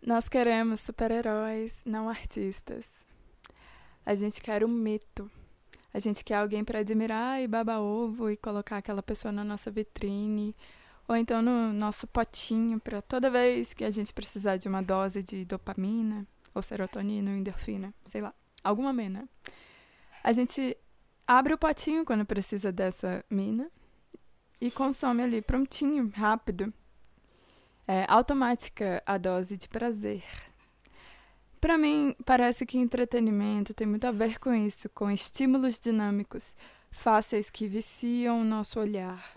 Nós queremos super-heróis, não artistas. A gente quer um mito. A gente quer alguém para admirar e baba ovo e colocar aquela pessoa na nossa vitrine ou então no nosso potinho para toda vez que a gente precisar de uma dose de dopamina ou serotonina ou endorfina, sei lá, alguma mina. A gente abre o potinho quando precisa dessa mina e consome ali prontinho, rápido. É automática a dose de prazer. Para mim, parece que entretenimento tem muito a ver com isso, com estímulos dinâmicos, fáceis que viciam o nosso olhar.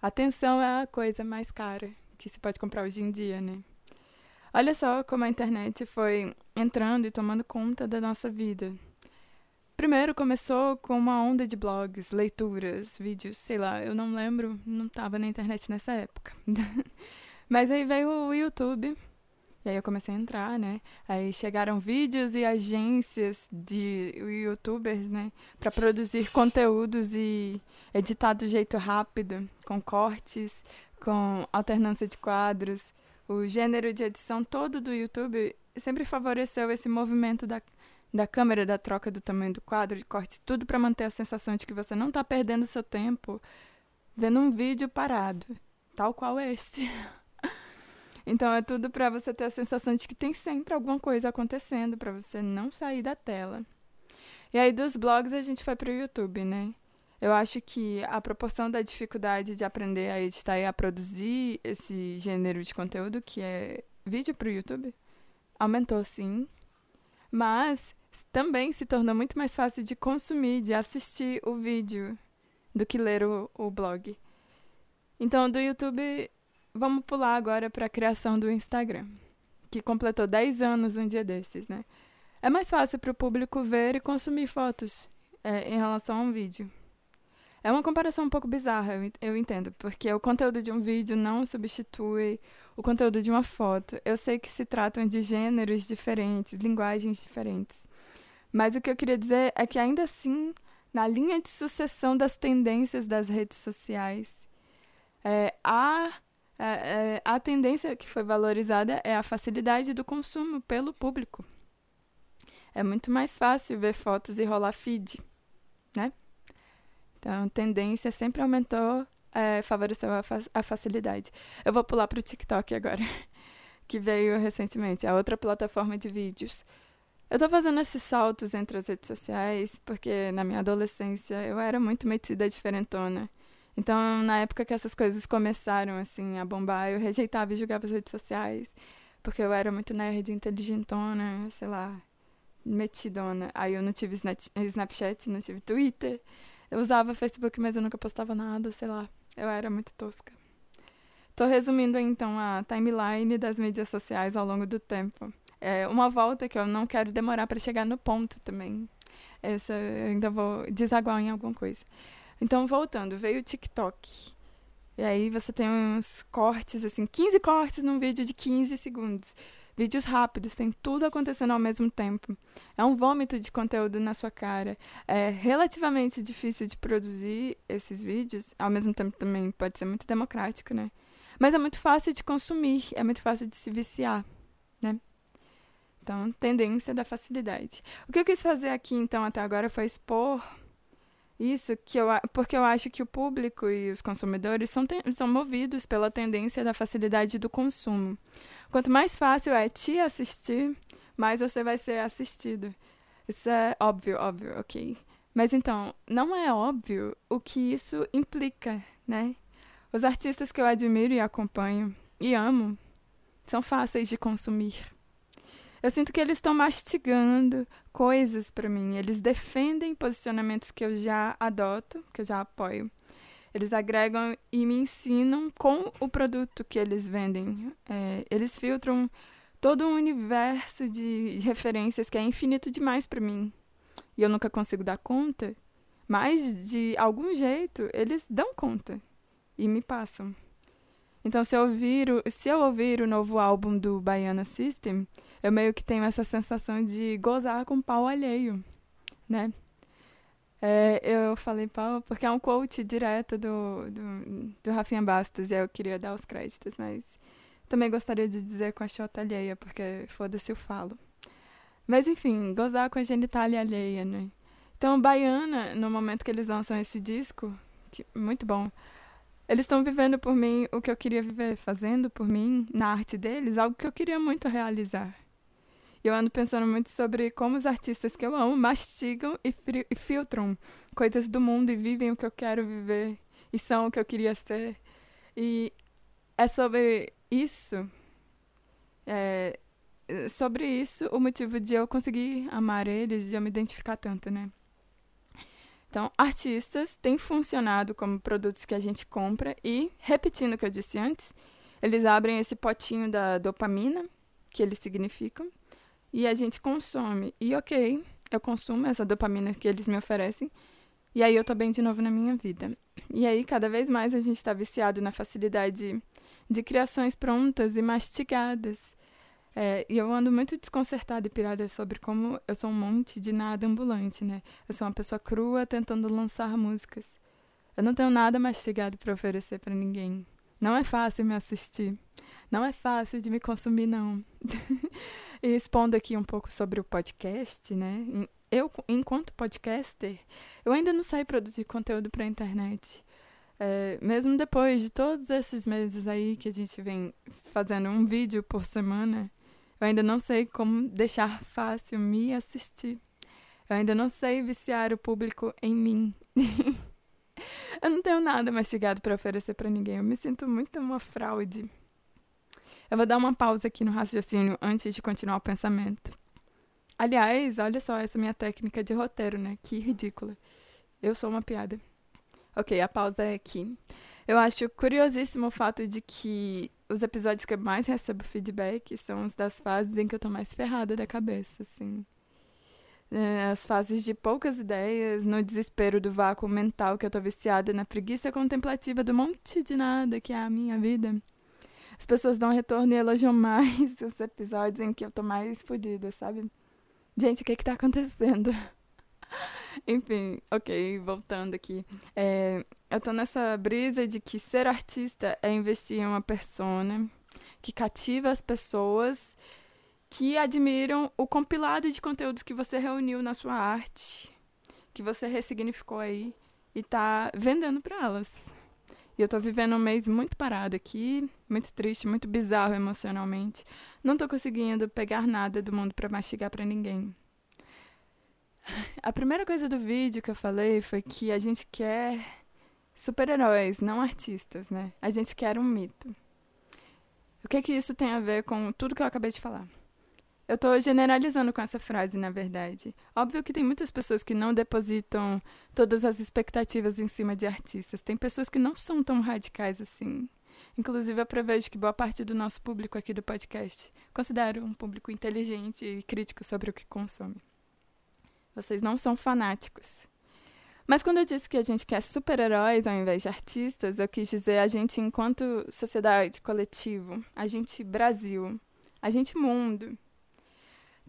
Atenção é a coisa mais cara que se pode comprar hoje em dia, né? Olha só como a internet foi entrando e tomando conta da nossa vida. Primeiro começou com uma onda de blogs, leituras, vídeos, sei lá, eu não lembro, não estava na internet nessa época. Mas aí veio o YouTube, e aí eu comecei a entrar, né? Aí chegaram vídeos e agências de youtubers, né? Para produzir conteúdos e editar do jeito rápido, com cortes, com alternância de quadros. O gênero de edição todo do YouTube sempre favoreceu esse movimento da da câmera, da troca do tamanho do quadro, de corte, tudo para manter a sensação de que você não está perdendo seu tempo vendo um vídeo parado, tal qual este. então é tudo para você ter a sensação de que tem sempre alguma coisa acontecendo, para você não sair da tela. E aí dos blogs a gente foi para o YouTube, né? Eu acho que a proporção da dificuldade de aprender a editar e a produzir esse gênero de conteúdo, que é vídeo para o YouTube, aumentou sim. Mas também se tornou muito mais fácil de consumir, de assistir o vídeo, do que ler o, o blog. Então, do YouTube, vamos pular agora para a criação do Instagram, que completou 10 anos um dia desses, né? É mais fácil para o público ver e consumir fotos é, em relação a um vídeo. É uma comparação um pouco bizarra, eu, entendo, porque o conteúdo de um vídeo não substitui o conteúdo de uma foto. Eu sei que se tratam de gêneros diferentes, linguagens diferentes. Mas o que eu queria dizer é que, ainda assim, na linha de sucessão das tendências das redes sociais, é, a, tendência que foi valorizada é a facilidade do consumo pelo público. É muito mais fácil ver fotos e rolar feed, né? Então, tendência sempre aumentou, é, favoreceu a, fa a facilidade. Eu vou pular para o TikTok agora, que veio recentemente, a outra plataforma de vídeos. Eu tô fazendo esses saltos entre as redes sociais porque na minha adolescência eu era muito metida diferentona. Então, na época que essas coisas começaram assim a bombar, eu rejeitava e julgava as redes sociais, porque eu era muito nerd, inteligentona, sei lá, metidona. Aí eu não tive Snapchat, não tive Twitter. Eu usava Facebook, mas eu nunca postava nada, sei lá. Eu era muito tosca. Tô resumindo então a timeline das mídias sociais ao longo do tempo é, uma volta que eu não quero demorar para chegar no ponto também. Essa eu ainda vou desaguar em alguma coisa. Então, voltando, veio o TikTok. E aí você tem uns cortes, assim, 15 cortes num vídeo de 15 segundos. Vídeos rápidos, tem tudo acontecendo ao mesmo tempo. É um vômito de conteúdo na sua cara. É relativamente difícil de produzir esses vídeos, ao mesmo tempo também pode ser muito democrático, né? Mas é muito fácil de consumir, é muito fácil de se viciar, né? Então, tendência da facilidade. O que eu quis fazer aqui, então, até agora foi expor isso, que eu, porque eu acho que o público e os consumidores são, são movidos pela tendência da facilidade do consumo. Quanto mais fácil é te assistir, mais você vai ser assistido. Isso é óbvio, óbvio, ok. Mas então, não é óbvio o que isso implica, né? Os artistas que eu admiro e acompanho e amo são fáceis de consumir. Eu sinto que eles estão mastigando coisas para mim. Eles defendem posicionamentos que eu já adoto, que eu já apoio. Eles agregam e me ensinam com o produto que eles vendem. É, eles filtram todo um universo de referências que é infinito demais para mim. E eu nunca consigo dar conta. Mas, de algum jeito, eles dão conta e me passam. Então, se eu ouvir o, se eu ouvir o novo álbum do Baiana System, eu meio que tenho essa sensação de gozar com pau alheio, né? É, eu falei pau porque é um quote direto do, do, do Rafinha Bastos e eu queria dar os créditos, mas Também gostaria de dizer com a xota alheia, porque foda-se eu falo. Mas enfim, gozar com a genitália alheia, né? Então, Baiana, no momento que eles lançam esse disco, que, muito bom, eles estão vivendo por mim o que eu queria viver, fazendo por mim, na arte deles, algo que eu queria muito realizar. E eu ando pensando muito sobre como os artistas que eu amo mastigam e, e filtram coisas do mundo e vivem o que eu quero viver e são o que eu queria ser. E é sobre isso, é, sobre isso o motivo de eu conseguir amar eles, de eu me identificar tanto, né? Então, artistas têm funcionado como produtos que a gente compra e, repetindo o que eu disse antes, eles abrem esse potinho da dopamina, que eles significam, e a gente consome. E ok, eu consumo essa dopamina que eles me oferecem, e aí eu tô bem de novo na minha vida. E aí, cada vez mais a gente está viciado na facilidade de criações prontas e mastigadas. É, e eu ando muito desconcertada e pirada sobre como eu sou um monte de nada ambulante, né? Eu sou uma pessoa crua tentando lançar músicas. Eu não tenho nada mastigado para oferecer para ninguém. Não é fácil me assistir. Não é fácil de me consumir, não. e expondo aqui um pouco sobre o podcast, né? Eu, enquanto podcaster, eu ainda não sei produzir conteúdo para a internet. É, mesmo depois de todos esses meses aí que a gente vem fazendo um vídeo por semana, eu ainda não sei como deixar fácil me assistir. Eu ainda não sei viciar o público em mim. eu não tenho nada mastigado para oferecer para ninguém. Eu me sinto muito uma fraude. Eu vou dar uma pausa aqui no raciocínio antes de continuar o pensamento. Aliás, olha só essa minha técnica de roteiro, né? Que ridícula. Eu sou uma piada. Ok, a pausa é aqui. Eu acho curiosíssimo o fato de que os episódios que eu mais recebo feedback são os das fases em que eu tô mais ferrada da cabeça, assim. É, as fases de poucas ideias, no desespero do vácuo mental que eu tô viciada, na preguiça contemplativa do monte de nada que é a minha vida. As pessoas dão retorno e elogiam mais os episódios em que eu tô mais fodida, sabe? Gente, o que que tá acontecendo? Enfim, ok, voltando aqui. É, eu tô nessa brisa de que ser artista é investir em uma persona que cativa as pessoas que admiram o compilado de conteúdos que você reuniu na sua arte, que você ressignificou aí e tá vendendo para elas. E eu tô vivendo um mês muito parado aqui, muito triste, muito bizarro emocionalmente. Não tô conseguindo pegar nada do mundo para mastigar para ninguém. A primeira coisa do vídeo que eu falei foi que a gente quer super-heróis, não artistas, né? A gente quer um mito. O que que isso tem a ver com tudo que eu acabei de falar? Eu estou generalizando com essa frase, na verdade. Óbvio que tem muitas pessoas que não depositam todas as expectativas em cima de artistas. Tem pessoas que não são tão radicais assim. Inclusive, eu prevejo que boa parte do nosso público aqui do podcast considero um público inteligente e crítico sobre o que consome. Vocês não são fanáticos. Mas quando eu disse que a gente quer super-heróis ao invés de artistas, eu quis dizer a gente enquanto sociedade, coletivo, a gente Brasil, a gente mundo.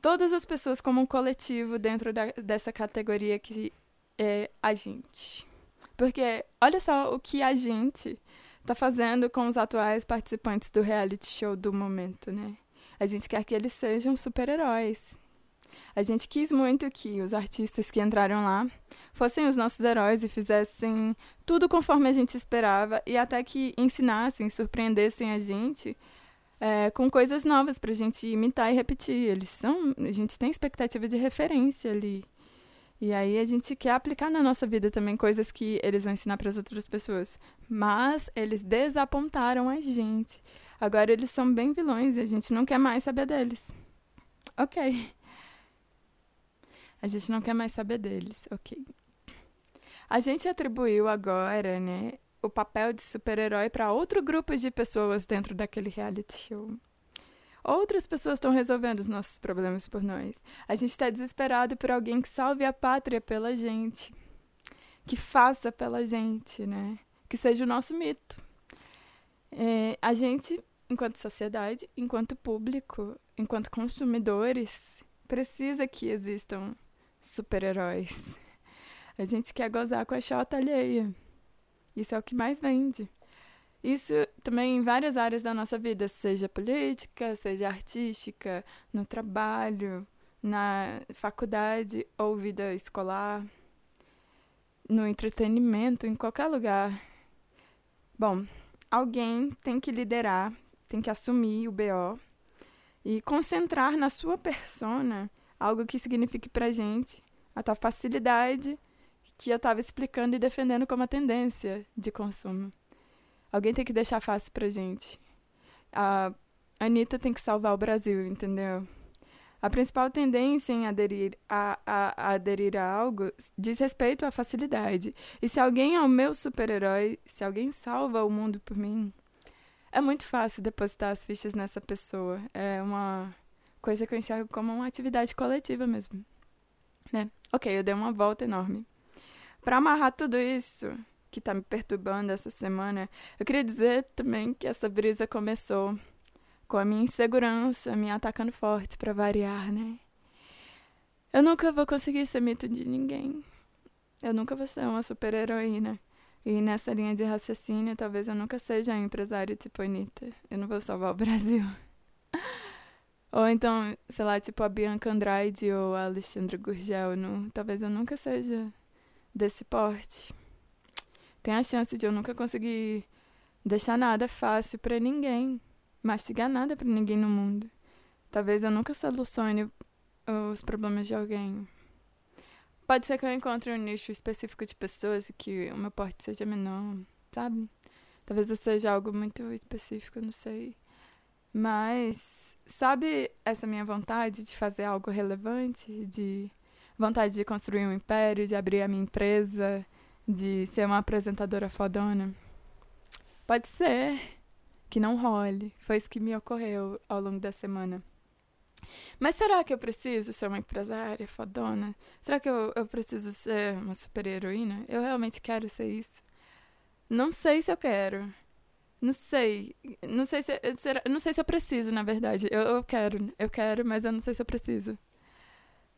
Todas as pessoas como um coletivo dentro da, dessa categoria que é a gente. Porque olha só o que a gente está fazendo com os atuais participantes do reality show do momento, né? A gente quer que eles sejam super-heróis. A gente quis muito que os artistas que entraram lá fossem os nossos heróis e fizessem tudo conforme a gente esperava e até que ensinassem, surpreendessem a gente é, com coisas novas para a gente imitar e repetir. Eles são, a gente tem expectativa de referência ali. E aí a gente quer aplicar na nossa vida também coisas que eles vão ensinar para as outras pessoas. Mas eles desapontaram a gente. Agora eles são bem vilões e a gente não quer mais saber deles. Ok. A gente não quer mais saber deles, ok. A gente atribuiu agora, né, o papel de super-herói para outro grupo de pessoas dentro daquele reality show. Outras pessoas estão resolvendo os nossos problemas por nós. A gente está desesperado por alguém que salve a pátria pela gente, que faça pela gente, né? Que seja o nosso mito. É, a gente, enquanto sociedade, enquanto público, enquanto consumidores, precisa que existam super-heróis. A gente quer gozar com a chota alheia. Isso é o que mais vende. Isso também em várias áreas da nossa vida, seja política, seja artística, no trabalho, na faculdade ou vida escolar, no entretenimento, em qualquer lugar. Bom, alguém tem que liderar, tem que assumir o BO e concentrar na sua persona algo que signifique pra gente a tal facilidade que eu estava explicando e defendendo como a tendência de consumo. Alguém tem que deixar fácil pra gente. A Anitta tem que salvar o Brasil, entendeu? A principal tendência em aderir a, a, a, aderir a algo diz respeito à facilidade. E se alguém é o meu super-herói, se alguém salva o mundo por mim, é muito fácil depositar as fichas nessa pessoa. É uma coisa que eu enxergo como uma atividade coletiva mesmo. Né? Ok, eu dei uma volta enorme. Para amarrar tudo isso que tá me perturbando essa semana, eu queria dizer também que essa brisa começou com a minha insegurança me atacando forte para variar, né? Eu nunca vou conseguir ser mito de ninguém. Eu nunca vou ser uma super-heroína. E nessa linha de raciocínio, talvez eu nunca seja empresário tipo Anitta. Eu não vou salvar o Brasil. ou então, sei lá, tipo a Bianca Andrade ou a Alexandra Gurgel. Não, talvez eu nunca seja desse porte. Tem a chance de eu nunca conseguir deixar nada fácil para ninguém mastigar nada para ninguém no mundo. Talvez eu nunca solucione os problemas de alguém. Pode ser que eu encontre um nicho específico de pessoas e que o meu porte seja menor, sabe? Talvez eu seja algo muito específico, não sei. Mas, sabe essa minha vontade de fazer algo relevante? De vontade de construir um império, de abrir a minha empresa, de ser uma apresentadora fodona? Pode ser que não role. Foi isso que me ocorreu ao longo da semana. Mas será que eu preciso ser uma empresária fodona? Será que eu, eu preciso ser uma super heroína? Eu realmente quero ser isso? Não sei se eu quero. Não sei. Não sei se, será, não sei se eu preciso, na verdade. Eu, eu quero. Eu quero, mas eu não sei se eu preciso.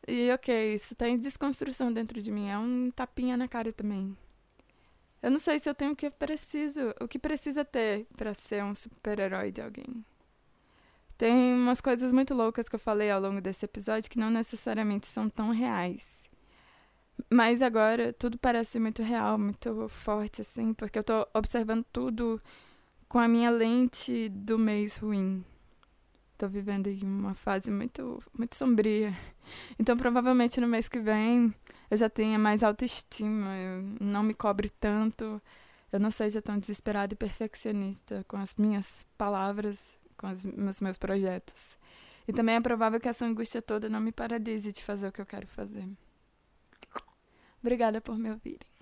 E ok, isso tá em desconstrução dentro de mim. É um tapinha na cara também. Eu não sei se eu tenho o que preciso, o que precisa ter para ser um super-herói de alguém. Tem umas coisas muito loucas que eu falei ao longo desse episódio que não necessariamente são tão reais. Mas agora tudo parece muito real, muito forte, assim, porque eu tô observando tudo com a minha lente do mês ruim. Tô vivendo em uma fase muito, muito sombria. Então, provavelmente no mês que vem eu já tenha mais autoestima, eu não me cobre tanto, eu não seja tão desesperada e perfeccionista com as minhas palavras, com os meus, meus projetos. E também é provável que essa angústia toda não me paralise de fazer o que eu quero fazer. Obrigada por me ouvirem.